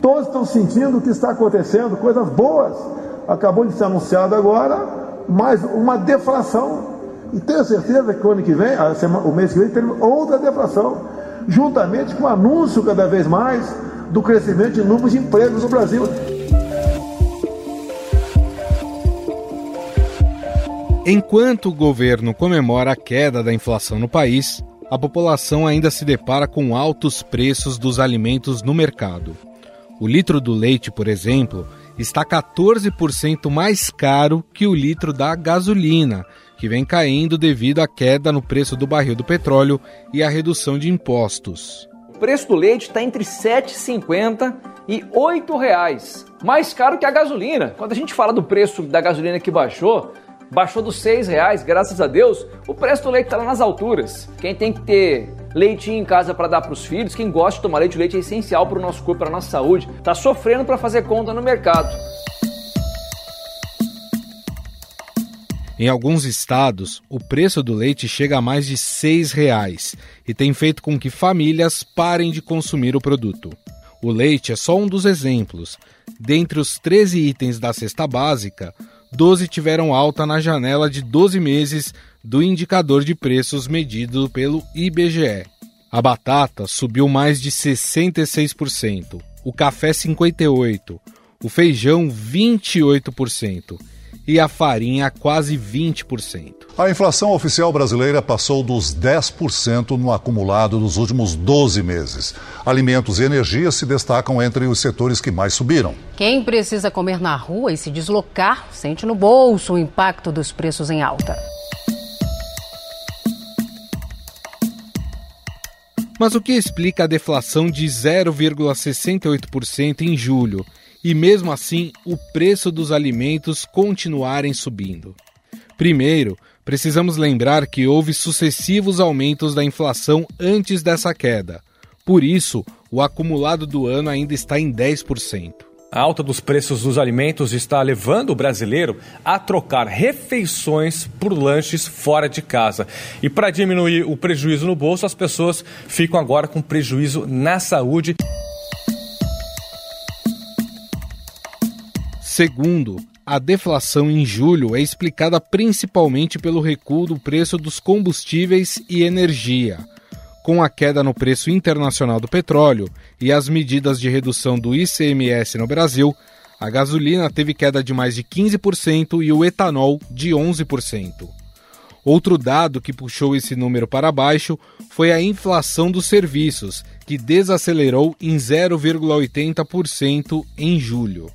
Todos estão sentindo o que está acontecendo, coisas boas. Acabou de ser anunciado agora mais uma deflação. E tenho certeza que o ano que vem, o mês que vem, teremos outra deflação, juntamente com o anúncio cada vez mais do crescimento de números de empregos no Brasil. Enquanto o governo comemora a queda da inflação no país, a população ainda se depara com altos preços dos alimentos no mercado. O litro do leite, por exemplo, está 14% mais caro que o litro da gasolina, que vem caindo devido à queda no preço do barril do petróleo e à redução de impostos. O preço do leite está entre R$ 7,50 e R$ 8,00, mais caro que a gasolina. Quando a gente fala do preço da gasolina que baixou, baixou dos seis reais, graças a Deus, o preço do leite está lá nas alturas. Quem tem que ter leitinho em casa para dar para os filhos, quem gosta de tomar leite, o leite é essencial para o nosso corpo, para a nossa saúde, está sofrendo para fazer conta no mercado. Em alguns estados, o preço do leite chega a mais de seis reais e tem feito com que famílias parem de consumir o produto. O leite é só um dos exemplos. Dentre os 13 itens da cesta básica, 12 tiveram alta na janela de 12 meses do indicador de preços medido pelo IBGE. A batata subiu mais de 66%, o café 58%, o feijão 28% e a farinha quase 20%. A inflação oficial brasileira passou dos 10% no acumulado dos últimos 12 meses. Alimentos e energia se destacam entre os setores que mais subiram. Quem precisa comer na rua e se deslocar sente no bolso o impacto dos preços em alta. Mas o que explica a deflação de 0,68% em julho? e, mesmo assim, o preço dos alimentos continuarem subindo. Primeiro, precisamos lembrar que houve sucessivos aumentos da inflação antes dessa queda. Por isso, o acumulado do ano ainda está em 10%. A alta dos preços dos alimentos está levando o brasileiro a trocar refeições por lanches fora de casa. E para diminuir o prejuízo no bolso, as pessoas ficam agora com prejuízo na saúde. Segundo, a deflação em julho é explicada principalmente pelo recuo do preço dos combustíveis e energia. Com a queda no preço internacional do petróleo e as medidas de redução do ICMS no Brasil, a gasolina teve queda de mais de 15% e o etanol de 11%. Outro dado que puxou esse número para baixo foi a inflação dos serviços, que desacelerou em 0,80% em julho.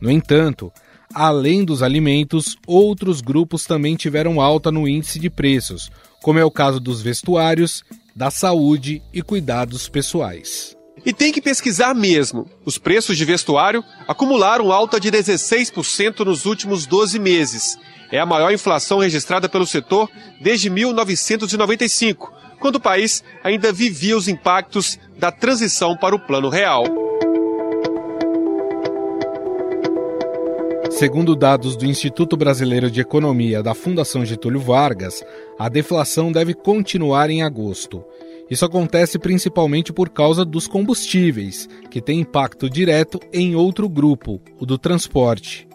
No entanto, além dos alimentos, outros grupos também tiveram alta no índice de preços, como é o caso dos vestuários, da saúde e cuidados pessoais. E tem que pesquisar mesmo. Os preços de vestuário acumularam alta de 16% nos últimos 12 meses. É a maior inflação registrada pelo setor desde 1995, quando o país ainda vivia os impactos da transição para o Plano Real. Segundo dados do Instituto Brasileiro de Economia da Fundação Getúlio Vargas, a deflação deve continuar em agosto. Isso acontece principalmente por causa dos combustíveis, que tem impacto direto em outro grupo, o do transporte.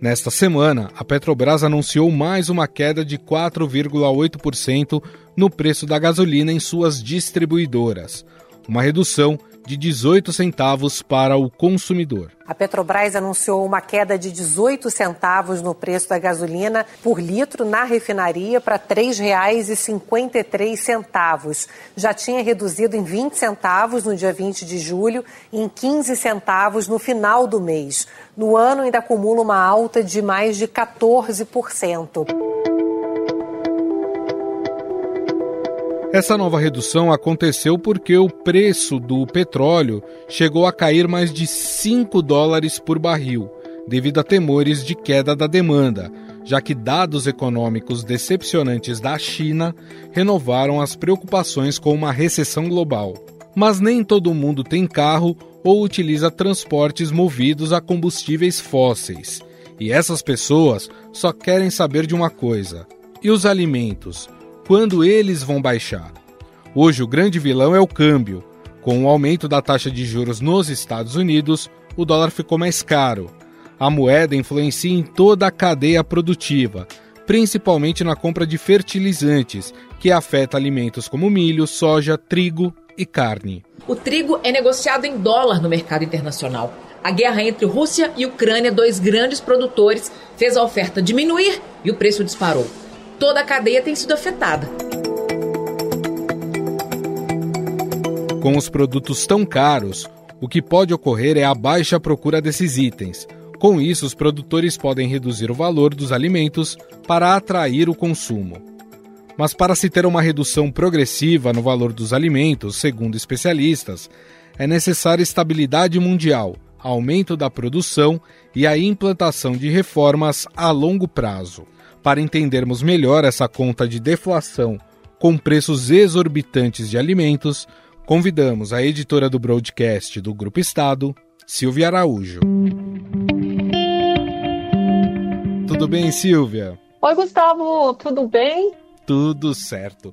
Nesta semana, a Petrobras anunciou mais uma queda de 4,8% no preço da gasolina em suas distribuidoras, uma redução de 18 centavos para o consumidor. A Petrobras anunciou uma queda de 18 centavos no preço da gasolina por litro na refinaria para R$ 3,53. Já tinha reduzido em 20 centavos no dia 20 de julho e em 15 centavos no final do mês. No ano ainda acumula uma alta de mais de 14%. Essa nova redução aconteceu porque o preço do petróleo chegou a cair mais de 5 dólares por barril, devido a temores de queda da demanda, já que dados econômicos decepcionantes da China renovaram as preocupações com uma recessão global. Mas nem todo mundo tem carro ou utiliza transportes movidos a combustíveis fósseis. E essas pessoas só querem saber de uma coisa: e os alimentos? Quando eles vão baixar. Hoje o grande vilão é o câmbio. Com o aumento da taxa de juros nos Estados Unidos, o dólar ficou mais caro. A moeda influencia em toda a cadeia produtiva, principalmente na compra de fertilizantes, que afeta alimentos como milho, soja, trigo e carne. O trigo é negociado em dólar no mercado internacional. A guerra entre Rússia e Ucrânia, dois grandes produtores, fez a oferta diminuir e o preço disparou. Toda a cadeia tem sido afetada. Com os produtos tão caros, o que pode ocorrer é a baixa procura desses itens. Com isso, os produtores podem reduzir o valor dos alimentos para atrair o consumo. Mas para se ter uma redução progressiva no valor dos alimentos, segundo especialistas, é necessária estabilidade mundial aumento da produção e a implantação de reformas a longo prazo. Para entendermos melhor essa conta de deflação com preços exorbitantes de alimentos, convidamos a editora do broadcast do Grupo Estado, Silvia Araújo. Tudo bem, Silvia? Oi, Gustavo, tudo bem? Tudo certo.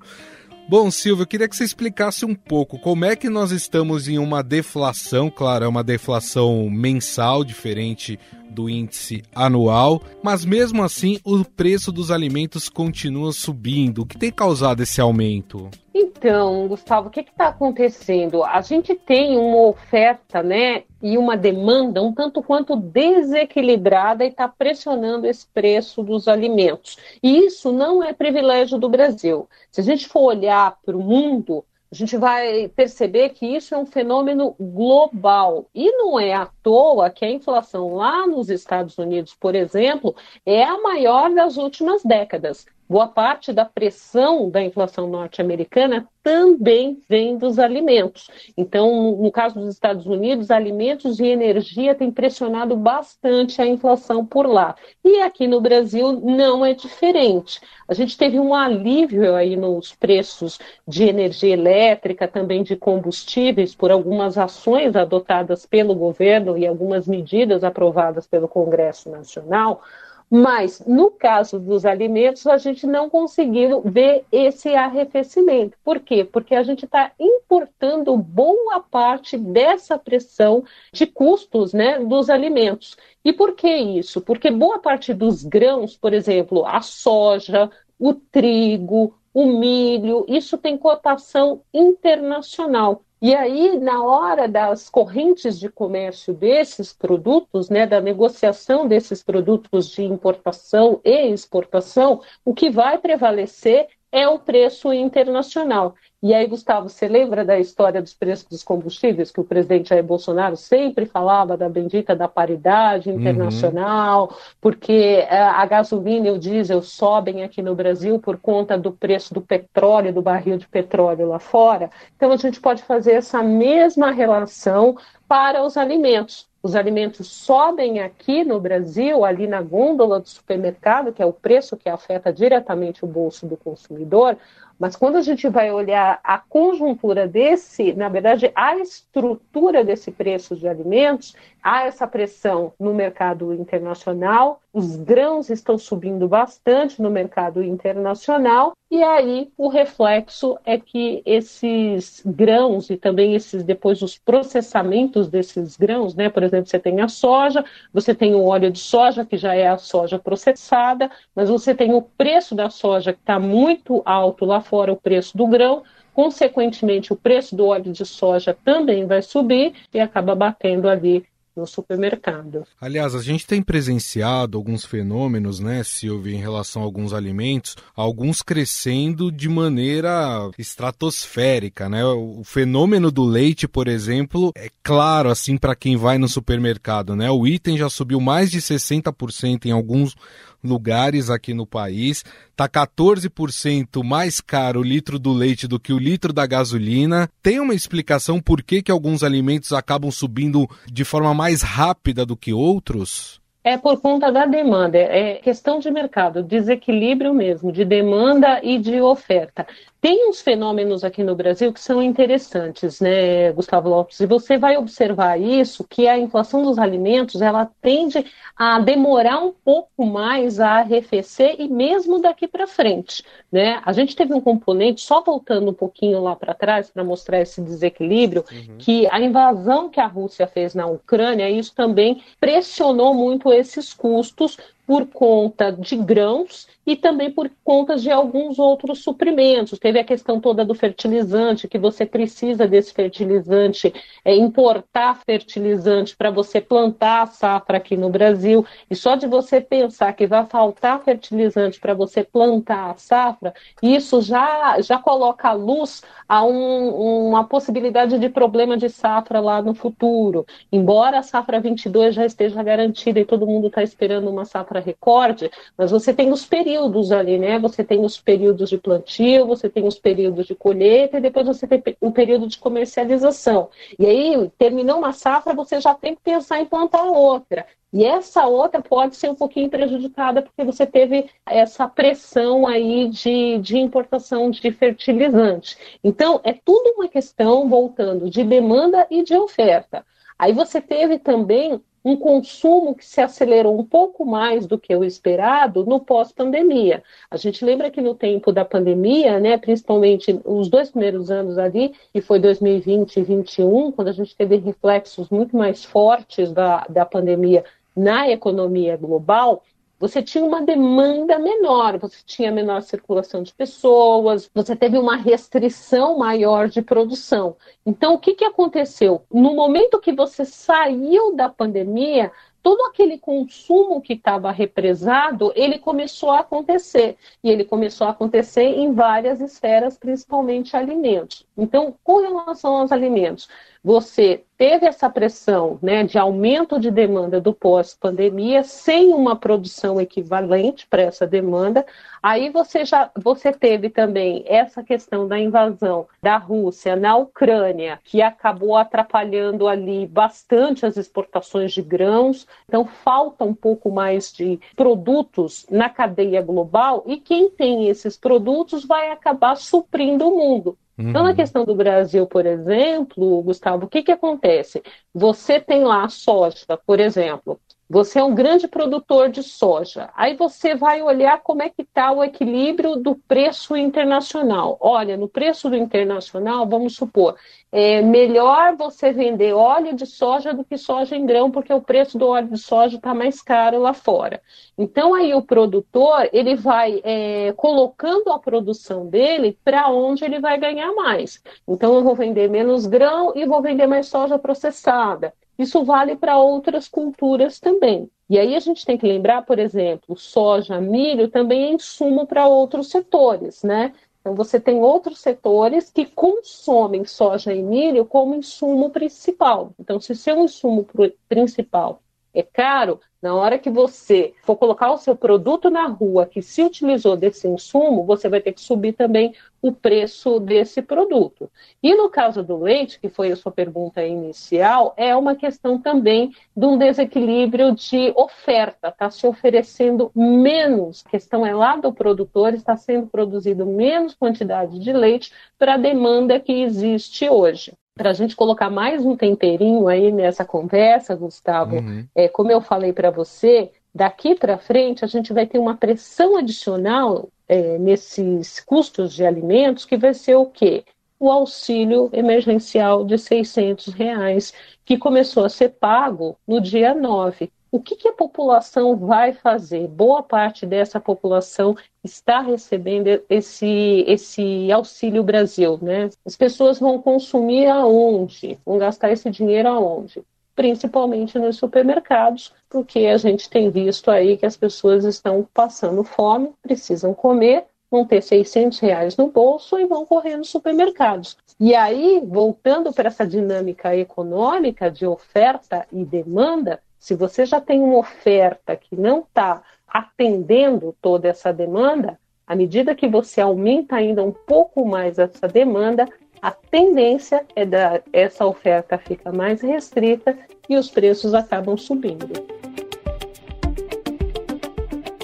Bom, Silvio, eu queria que você explicasse um pouco como é que nós estamos em uma deflação, claro, é uma deflação mensal, diferente do índice anual, mas mesmo assim o preço dos alimentos continua subindo. O que tem causado esse aumento? Então, Gustavo, o que está acontecendo? A gente tem uma oferta, né, e uma demanda um tanto quanto desequilibrada e está pressionando esse preço dos alimentos. E isso não é privilégio do Brasil. Se a gente for olhar para o mundo, a gente vai perceber que isso é um fenômeno global. E não é à toa que a inflação lá nos Estados Unidos, por exemplo, é a maior das últimas décadas. Boa parte da pressão da inflação norte-americana também vem dos alimentos. Então, no caso dos Estados Unidos, alimentos e energia têm pressionado bastante a inflação por lá. E aqui no Brasil não é diferente. A gente teve um alívio aí nos preços de energia elétrica, também de combustíveis, por algumas ações adotadas pelo governo e algumas medidas aprovadas pelo Congresso Nacional. Mas, no caso dos alimentos, a gente não conseguiu ver esse arrefecimento. Por quê? Porque a gente está importando boa parte dessa pressão de custos né, dos alimentos. E por que isso? Porque boa parte dos grãos, por exemplo, a soja, o trigo, o milho, isso tem cotação internacional. E aí, na hora das correntes de comércio desses produtos, né, da negociação desses produtos de importação e exportação, o que vai prevalecer é o preço internacional. E aí, Gustavo, você lembra da história dos preços dos combustíveis, que o presidente Jair Bolsonaro sempre falava da bendita da paridade internacional, uhum. porque eh, a gasolina e o diesel sobem aqui no Brasil por conta do preço do petróleo, do barril de petróleo lá fora. Então, a gente pode fazer essa mesma relação para os alimentos. Os alimentos sobem aqui no Brasil, ali na gôndola do supermercado, que é o preço que afeta diretamente o bolso do consumidor, mas quando a gente vai olhar a conjuntura desse, na verdade, a estrutura desse preço de alimentos, há essa pressão no mercado internacional, os grãos estão subindo bastante no mercado internacional, e aí o reflexo é que esses grãos e também esses depois os processamentos desses grãos, né? Por exemplo, você tem a soja, você tem o óleo de soja, que já é a soja processada, mas você tem o preço da soja que está muito alto lá fora, o preço do grão, consequentemente o preço do óleo de soja também vai subir e acaba batendo ali no supermercado. Aliás, a gente tem presenciado alguns fenômenos, né, Silvia, em relação a alguns alimentos, alguns crescendo de maneira estratosférica, né? O fenômeno do leite, por exemplo, é claro assim para quem vai no supermercado, né? O item já subiu mais de 60% em alguns lugares aqui no país. Tá 14% mais caro o litro do leite do que o litro da gasolina. Tem uma explicação por que, que alguns alimentos acabam subindo de forma mais rápida do que outros? É por conta da demanda, é questão de mercado, desequilíbrio mesmo, de demanda e de oferta. Tem uns fenômenos aqui no Brasil que são interessantes, né, Gustavo Lopes? E você vai observar isso, que a inflação dos alimentos, ela tende a demorar um pouco mais a arrefecer e mesmo daqui para frente, né? A gente teve um componente, só voltando um pouquinho lá para trás para mostrar esse desequilíbrio, uhum. que a invasão que a Rússia fez na Ucrânia, isso também pressionou muito esses custos por conta de grãos e também por conta de alguns outros suprimentos. Teve a questão toda do fertilizante, que você precisa desse fertilizante, é, importar fertilizante para você plantar a safra aqui no Brasil. E só de você pensar que vai faltar fertilizante para você plantar a safra, isso já, já coloca a luz a um, uma possibilidade de problema de safra lá no futuro. Embora a safra 22 já esteja garantida e todo mundo está esperando uma safra recorde, mas você tem os períodos ali, né? Você tem os períodos de plantio, você tem os períodos de colheita e depois você tem um período de comercialização. E aí, terminou uma safra, você já tem que pensar em plantar outra. E essa outra pode ser um pouquinho prejudicada porque você teve essa pressão aí de, de importação de fertilizante. Então, é tudo uma questão, voltando, de demanda e de oferta. Aí você teve também um consumo que se acelerou um pouco mais do que o esperado no pós-pandemia. A gente lembra que no tempo da pandemia, né, principalmente os dois primeiros anos ali, que foi 2020 e 2021, quando a gente teve reflexos muito mais fortes da, da pandemia na economia global, você tinha uma demanda menor, você tinha menor circulação de pessoas, você teve uma restrição maior de produção. Então, o que, que aconteceu? No momento que você saiu da pandemia, todo aquele consumo que estava represado, ele começou a acontecer. E ele começou a acontecer em várias esferas, principalmente alimentos. Então, com relação aos alimentos, você teve essa pressão né, de aumento de demanda do pós-pandemia sem uma produção equivalente para essa demanda. Aí você já você teve também essa questão da invasão da Rússia na Ucrânia, que acabou atrapalhando ali bastante as exportações de grãos. Então falta um pouco mais de produtos na cadeia global e quem tem esses produtos vai acabar suprindo o mundo. Então, na uhum. questão do Brasil, por exemplo, Gustavo, o que, que acontece? Você tem lá a soja, por exemplo. Você é um grande produtor de soja. Aí você vai olhar como é que está o equilíbrio do preço internacional. Olha, no preço do internacional, vamos supor, é melhor você vender óleo de soja do que soja em grão, porque o preço do óleo de soja está mais caro lá fora. Então aí o produtor ele vai é, colocando a produção dele para onde ele vai ganhar mais. Então eu vou vender menos grão e vou vender mais soja processada. Isso vale para outras culturas também. E aí a gente tem que lembrar, por exemplo, soja, milho também é insumo para outros setores, né? Então você tem outros setores que consomem soja e milho como insumo principal. Então, se seu insumo principal é caro, na hora que você for colocar o seu produto na rua que se utilizou desse insumo, você vai ter que subir também o preço desse produto. E no caso do leite, que foi a sua pergunta inicial, é uma questão também de um desequilíbrio de oferta, está se oferecendo menos. A questão é lá do produtor, está sendo produzido menos quantidade de leite para a demanda que existe hoje para a gente colocar mais um temperinho aí nessa conversa, Gustavo, uhum. é, como eu falei para você, daqui para frente a gente vai ter uma pressão adicional é, nesses custos de alimentos que vai ser o quê? O auxílio emergencial de 600 reais, que começou a ser pago no dia 9. O que, que, a população vai fazer? Boa parte dessa população está recebendo esse, esse auxílio Brasil, né? As pessoas vão consumir aonde? Vão gastar esse dinheiro aonde? Principalmente nos supermercados, porque a gente tem visto aí que as pessoas estão passando fome, precisam comer, vão ter 600 reais no bolso e vão correr nos supermercados. E aí, voltando para essa dinâmica econômica de oferta e demanda, se você já tem uma oferta que não está atendendo toda essa demanda, à medida que você aumenta ainda um pouco mais essa demanda, a tendência é da essa oferta fica mais restrita e os preços acabam subindo.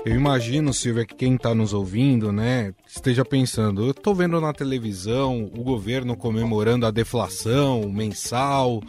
Eu imagino, Silvia, que quem está nos ouvindo, né, esteja pensando, eu estou vendo na televisão o governo comemorando a deflação mensal,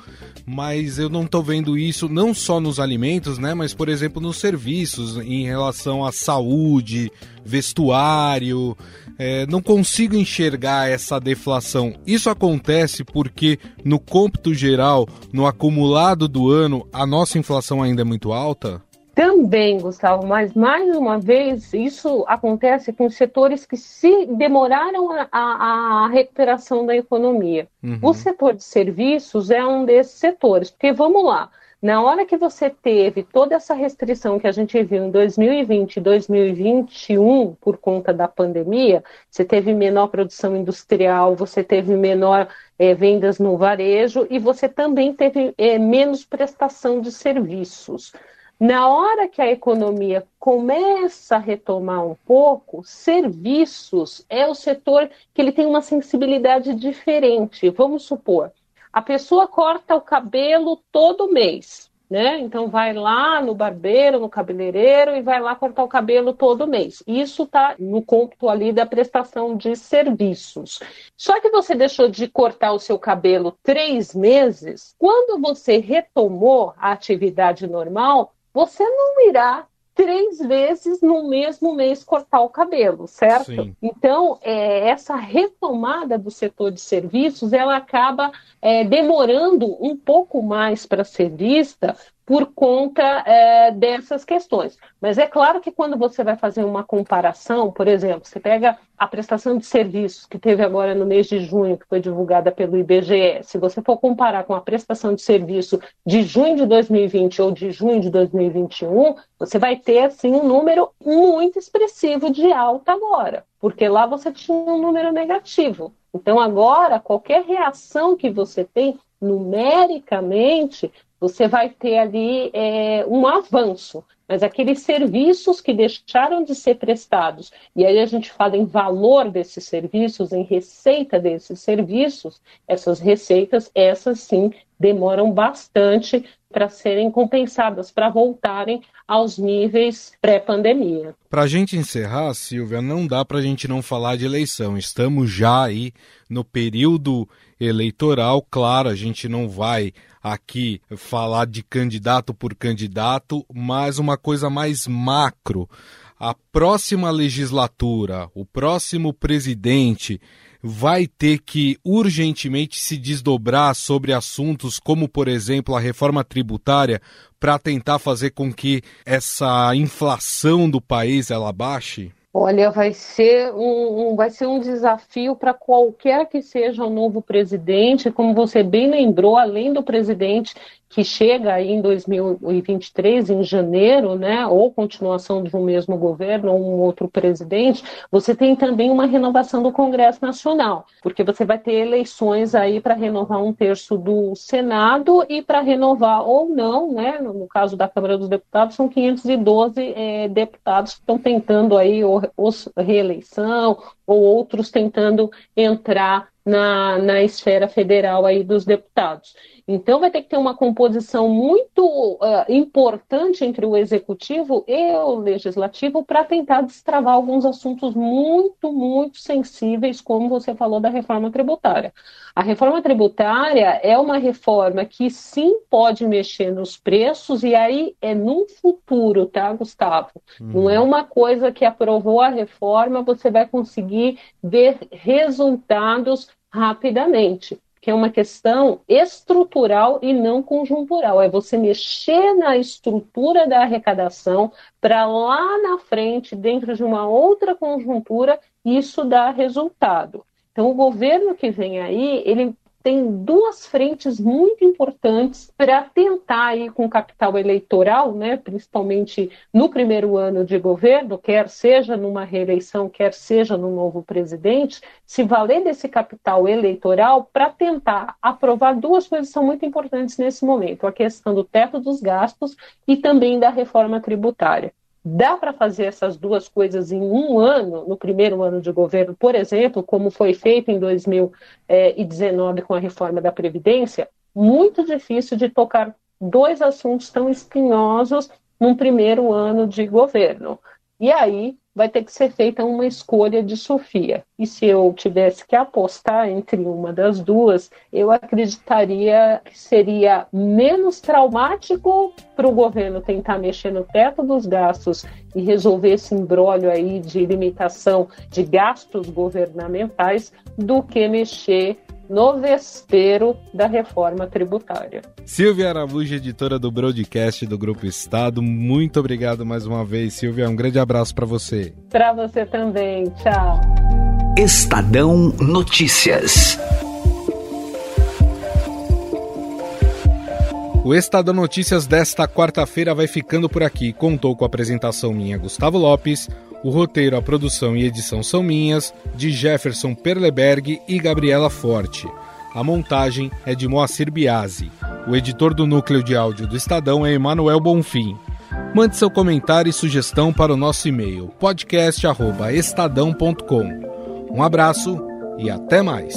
mas eu não estou vendo isso não só nos alimentos, né, mas por exemplo nos serviços em relação à saúde, vestuário. É, não consigo enxergar essa deflação. Isso acontece porque no cômputo geral, no acumulado do ano, a nossa inflação ainda é muito alta? Também, Gustavo, mas mais uma vez, isso acontece com setores que se demoraram a, a, a recuperação da economia. Uhum. O setor de serviços é um desses setores, porque vamos lá, na hora que você teve toda essa restrição que a gente viu em 2020 e 2021 por conta da pandemia, você teve menor produção industrial, você teve menor é, vendas no varejo e você também teve é, menos prestação de serviços. Na hora que a economia começa a retomar um pouco, serviços é o setor que ele tem uma sensibilidade diferente. Vamos supor, a pessoa corta o cabelo todo mês, né? Então vai lá no barbeiro, no cabeleireiro e vai lá cortar o cabelo todo mês. Isso está no cômputo ali da prestação de serviços. Só que você deixou de cortar o seu cabelo três meses, quando você retomou a atividade normal, você não irá três vezes no mesmo mês cortar o cabelo, certo? Sim. Então, é, essa retomada do setor de serviços, ela acaba é, demorando um pouco mais para ser vista, por conta é, dessas questões. Mas é claro que quando você vai fazer uma comparação, por exemplo, você pega a prestação de serviços que teve agora no mês de junho, que foi divulgada pelo IBGE, se você for comparar com a prestação de serviço de junho de 2020 ou de junho de 2021, você vai ter assim um número muito expressivo de alta agora, porque lá você tinha um número negativo. Então agora qualquer reação que você tem numericamente você vai ter ali é, um avanço. Mas aqueles serviços que deixaram de ser prestados, e aí a gente fala em valor desses serviços, em receita desses serviços, essas receitas, essas sim, demoram bastante para serem compensadas, para voltarem aos níveis pré-pandemia. Para a gente encerrar, Silvia, não dá para a gente não falar de eleição. Estamos já aí no período eleitoral, claro, a gente não vai aqui falar de candidato por candidato, mas uma coisa mais macro. A próxima legislatura, o próximo presidente vai ter que urgentemente se desdobrar sobre assuntos como, por exemplo, a reforma tributária para tentar fazer com que essa inflação do país ela baixe? Olha, vai ser um, um vai ser um desafio para qualquer que seja o novo presidente. Como você bem lembrou, além do presidente que chega aí em 2023, em janeiro, né, ou continuação de um mesmo governo ou um outro presidente, você tem também uma renovação do Congresso Nacional, porque você vai ter eleições aí para renovar um terço do Senado e para renovar ou não, né, no caso da Câmara dos Deputados, são 512 é, deputados que estão tentando aí ou, ou reeleição ou outros tentando entrar na, na esfera federal aí dos deputados. Então, vai ter que ter uma composição muito uh, importante entre o executivo e o legislativo para tentar destravar alguns assuntos muito, muito sensíveis, como você falou da reforma tributária. A reforma tributária é uma reforma que sim pode mexer nos preços, e aí é num futuro, tá, Gustavo? Uhum. Não é uma coisa que aprovou a reforma, você vai conseguir ver resultados rapidamente que é uma questão estrutural e não conjuntural. É você mexer na estrutura da arrecadação para lá na frente, dentro de uma outra conjuntura, isso dar resultado. Então, o governo que vem aí, ele tem duas frentes muito importantes para tentar ir com capital eleitoral, né, principalmente no primeiro ano de governo, quer seja numa reeleição, quer seja no novo presidente, se valer desse capital eleitoral para tentar aprovar duas coisas que são muito importantes nesse momento: a questão do teto dos gastos e também da reforma tributária. Dá para fazer essas duas coisas em um ano, no primeiro ano de governo, por exemplo, como foi feito em 2019 com a reforma da Previdência? Muito difícil de tocar dois assuntos tão espinhosos num primeiro ano de governo. E aí vai ter que ser feita uma escolha de Sofia. E se eu tivesse que apostar entre uma das duas, eu acreditaria que seria menos traumático para o governo tentar mexer no teto dos gastos e resolver esse embrólio aí de limitação de gastos governamentais do que mexer no vespeiro da reforma tributária. Silvia Araújo, editora do Broadcast do Grupo Estado, muito obrigado mais uma vez, Silvia. Um grande abraço para você. Para você também. Tchau. Estadão Notícias. O Estadão Notícias desta quarta-feira vai ficando por aqui. Contou com a apresentação minha, Gustavo Lopes. O roteiro, a produção e edição são minhas, de Jefferson Perleberg e Gabriela Forte. A montagem é de Moacir Biasi. O editor do núcleo de áudio do Estadão é Emanuel Bonfim. Mande seu comentário e sugestão para o nosso e-mail podcast@estadão.com. Um abraço e até mais.